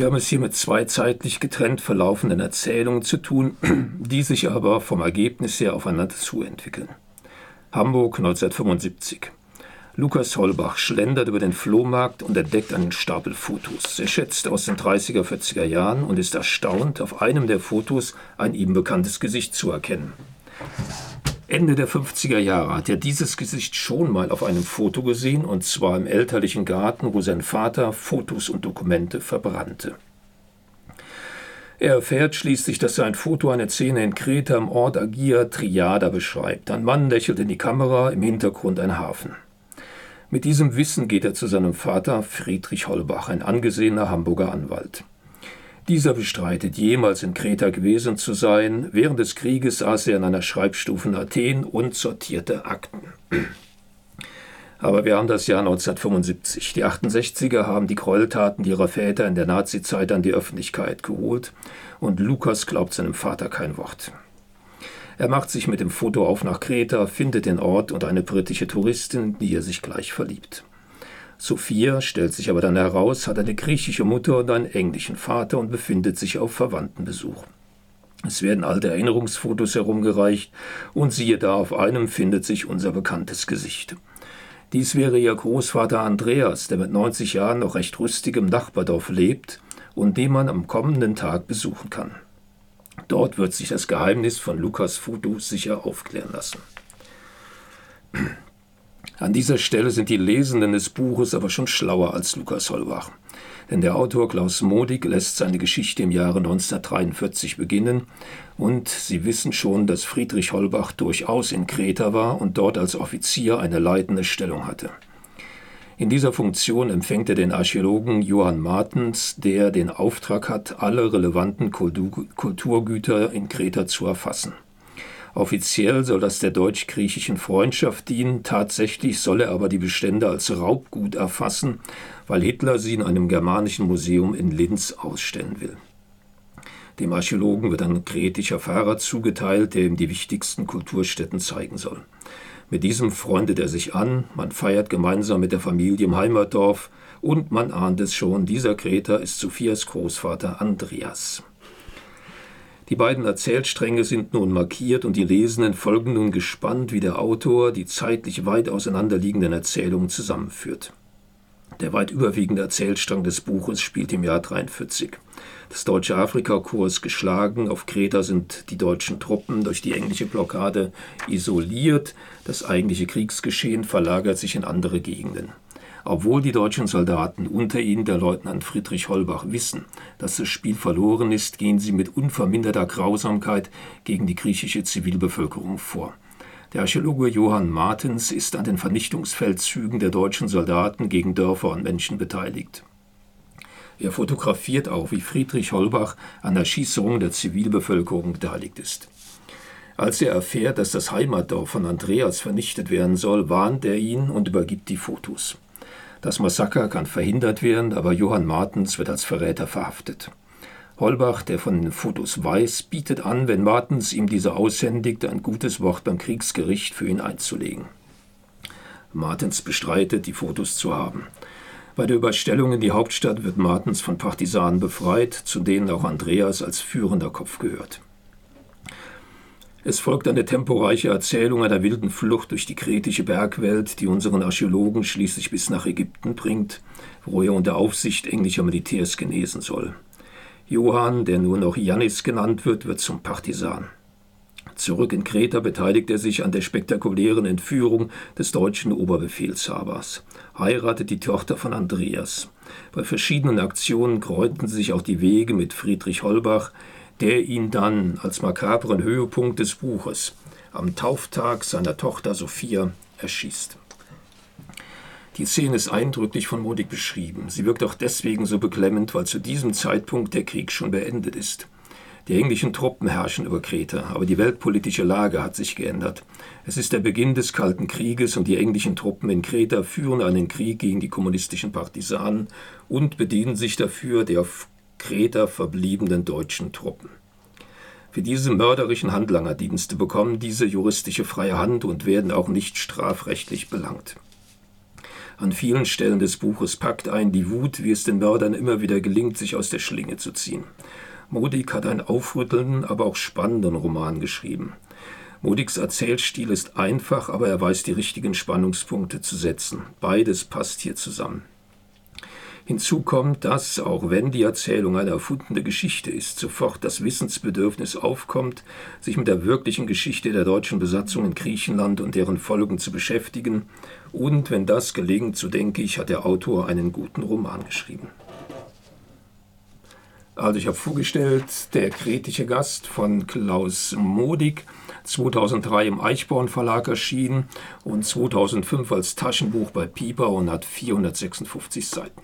Wir haben es hier mit zwei zeitlich getrennt verlaufenden Erzählungen zu tun, die sich aber vom Ergebnis her aufeinander zuentwickeln. Hamburg 1975. Lukas Holbach schlendert über den Flohmarkt und entdeckt einen Stapel Fotos. Er schätzt aus den 30er, 40er Jahren und ist erstaunt, auf einem der Fotos ein ihm bekanntes Gesicht zu erkennen. Ende der 50er Jahre hat er dieses Gesicht schon mal auf einem Foto gesehen, und zwar im elterlichen Garten, wo sein Vater Fotos und Dokumente verbrannte. Er erfährt schließlich, dass sein Foto eine Szene in Kreta im Ort Agia Triada beschreibt. Ein Mann lächelt in die Kamera, im Hintergrund ein Hafen. Mit diesem Wissen geht er zu seinem Vater Friedrich Holbach, ein angesehener Hamburger Anwalt. Dieser bestreitet, jemals in Kreta gewesen zu sein. Während des Krieges saß er in einer Schreibstufe in Athen und sortierte Akten. Aber wir haben das Jahr 1975. Die 68er haben die Gräueltaten ihrer Väter in der Nazizeit an die Öffentlichkeit geholt und Lukas glaubt seinem Vater kein Wort. Er macht sich mit dem Foto auf nach Kreta, findet den Ort und eine britische Touristin, die er sich gleich verliebt. Sophia, stellt sich aber dann heraus, hat eine griechische Mutter und einen englischen Vater und befindet sich auf Verwandtenbesuch. Es werden alte Erinnerungsfotos herumgereicht und siehe da, auf einem findet sich unser bekanntes Gesicht. Dies wäre ihr Großvater Andreas, der mit 90 Jahren noch recht rüstig im Nachbardorf lebt und den man am kommenden Tag besuchen kann. Dort wird sich das Geheimnis von Lukas Foto sicher aufklären lassen. An dieser Stelle sind die Lesenden des Buches aber schon schlauer als Lukas Holbach. Denn der Autor Klaus Modig lässt seine Geschichte im Jahre 1943 beginnen und Sie wissen schon, dass Friedrich Holbach durchaus in Kreta war und dort als Offizier eine leitende Stellung hatte. In dieser Funktion empfängt er den Archäologen Johann Martens, der den Auftrag hat, alle relevanten Kulturgüter in Kreta zu erfassen. Offiziell soll das der deutsch-griechischen Freundschaft dienen, tatsächlich soll er aber die Bestände als Raubgut erfassen, weil Hitler sie in einem germanischen Museum in Linz ausstellen will. Dem Archäologen wird ein kretischer Fahrer zugeteilt, der ihm die wichtigsten Kulturstätten zeigen soll. Mit diesem freundet er sich an, man feiert gemeinsam mit der Familie im Heimatdorf und man ahnt es schon, dieser Kreter ist Sophias Großvater Andreas. Die beiden Erzählstränge sind nun markiert und die Lesenden folgen nun gespannt, wie der Autor die zeitlich weit auseinanderliegenden Erzählungen zusammenführt. Der weit überwiegende Erzählstrang des Buches spielt im Jahr 43. Das deutsche Afrikakorps ist geschlagen, auf Kreta sind die deutschen Truppen durch die englische Blockade isoliert, das eigentliche Kriegsgeschehen verlagert sich in andere Gegenden. Obwohl die deutschen Soldaten, unter ihnen der Leutnant Friedrich Holbach, wissen, dass das Spiel verloren ist, gehen sie mit unverminderter Grausamkeit gegen die griechische Zivilbevölkerung vor. Der Archäologe Johann Martens ist an den Vernichtungsfeldzügen der deutschen Soldaten gegen Dörfer und Menschen beteiligt. Er fotografiert auch, wie Friedrich Holbach an der Schießung der Zivilbevölkerung beteiligt ist. Als er erfährt, dass das Heimatdorf von Andreas vernichtet werden soll, warnt er ihn und übergibt die Fotos. Das Massaker kann verhindert werden, aber Johann Martens wird als Verräter verhaftet. Holbach, der von den Fotos weiß, bietet an, wenn Martens ihm diese aushändigt, ein gutes Wort beim Kriegsgericht für ihn einzulegen. Martens bestreitet, die Fotos zu haben. Bei der Überstellung in die Hauptstadt wird Martens von Partisanen befreit, zu denen auch Andreas als führender Kopf gehört. Es folgt eine temporeiche Erzählung einer wilden Flucht durch die kretische Bergwelt, die unseren Archäologen schließlich bis nach Ägypten bringt, wo er unter Aufsicht englischer Militärs genesen soll. Johann, der nur noch Jannis genannt wird, wird zum Partisan. Zurück in Kreta beteiligt er sich an der spektakulären Entführung des deutschen Oberbefehlshabers, heiratet die Tochter von Andreas. Bei verschiedenen Aktionen kreuzten sich auch die Wege mit Friedrich Holbach, der ihn dann als makabren Höhepunkt des Buches am Tauftag seiner Tochter Sophia erschießt. Die Szene ist eindrücklich von Modig beschrieben. Sie wirkt auch deswegen so beklemmend, weil zu diesem Zeitpunkt der Krieg schon beendet ist. Die englischen Truppen herrschen über Kreta, aber die weltpolitische Lage hat sich geändert. Es ist der Beginn des Kalten Krieges und die englischen Truppen in Kreta führen einen Krieg gegen die kommunistischen Partisanen und bedienen sich dafür der auf Kreta verbliebenen deutschen Truppen. Für diese mörderischen Handlangerdienste bekommen diese juristische freie Hand und werden auch nicht strafrechtlich belangt. An vielen Stellen des Buches packt ein die Wut, wie es den Mördern immer wieder gelingt, sich aus der Schlinge zu ziehen. Modig hat einen aufrüttelnden, aber auch spannenden Roman geschrieben. Modigs Erzählstil ist einfach, aber er weiß die richtigen Spannungspunkte zu setzen. Beides passt hier zusammen. Hinzu kommt, dass, auch wenn die Erzählung eine erfundene Geschichte ist, sofort das Wissensbedürfnis aufkommt, sich mit der wirklichen Geschichte der deutschen Besatzung in Griechenland und deren Folgen zu beschäftigen. Und wenn das gelingt, so denke ich, hat der Autor einen guten Roman geschrieben. Also ich habe vorgestellt, der kritische Gast von Klaus Modig, 2003 im Eichborn Verlag erschienen und 2005 als Taschenbuch bei Pieper und hat 456 Seiten.